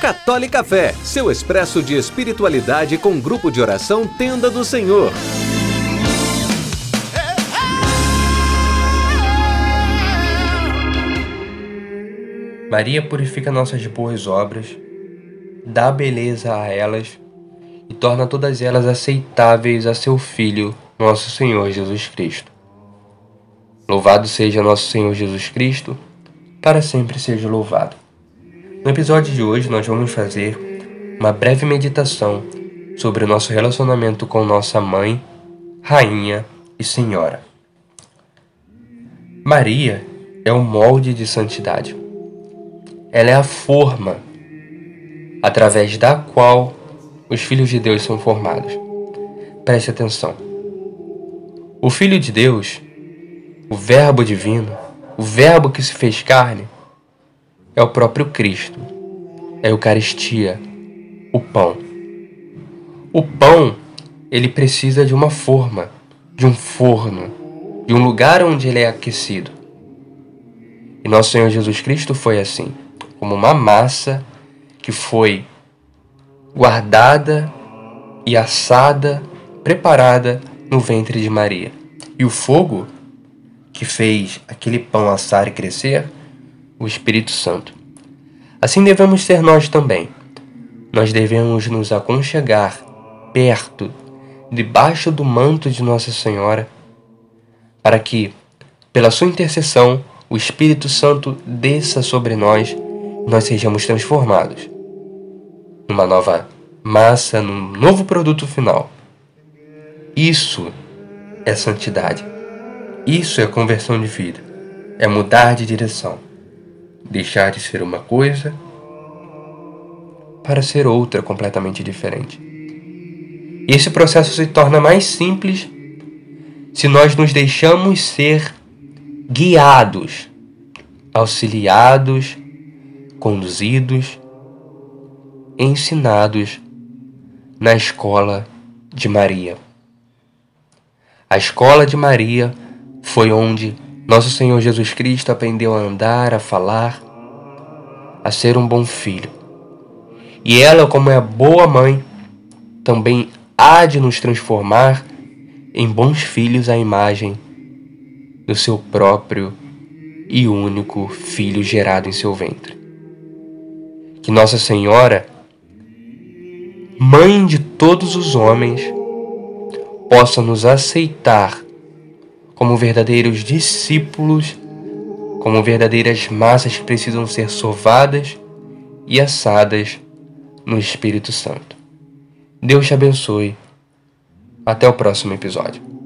Católica Fé, seu expresso de espiritualidade com grupo de oração Tenda do Senhor. Maria purifica nossas boas obras, dá beleza a elas e torna todas elas aceitáveis a seu Filho, nosso Senhor Jesus Cristo. Louvado seja nosso Senhor Jesus Cristo, para sempre seja louvado. No episódio de hoje, nós vamos fazer uma breve meditação sobre o nosso relacionamento com nossa mãe, rainha e senhora. Maria é o molde de santidade. Ela é a forma através da qual os filhos de Deus são formados. Preste atenção. O Filho de Deus, o Verbo divino, o Verbo que se fez carne, é o próprio Cristo, é a Eucaristia, o pão. O pão, ele precisa de uma forma, de um forno, de um lugar onde ele é aquecido. E nosso Senhor Jesus Cristo foi assim, como uma massa que foi guardada e assada, preparada no ventre de Maria. E o fogo que fez aquele pão assar e crescer o Espírito Santo. Assim devemos ser nós também. Nós devemos nos aconchegar perto, debaixo do manto de Nossa Senhora, para que, pela sua intercessão, o Espírito Santo desça sobre nós e nós sejamos transformados numa nova massa, num novo produto final. Isso é santidade. Isso é conversão de vida. É mudar de direção deixar de ser uma coisa para ser outra completamente diferente. E esse processo se torna mais simples se nós nos deixamos ser guiados, auxiliados, conduzidos, ensinados na escola de Maria. A escola de Maria foi onde nosso Senhor Jesus Cristo aprendeu a andar, a falar, a ser um bom filho. E ela, como é boa mãe, também há de nos transformar em bons filhos à imagem do seu próprio e único filho gerado em seu ventre. Que Nossa Senhora, mãe de todos os homens, possa nos aceitar como verdadeiros discípulos, como verdadeiras massas que precisam ser sovadas e assadas no Espírito Santo. Deus te abençoe. Até o próximo episódio.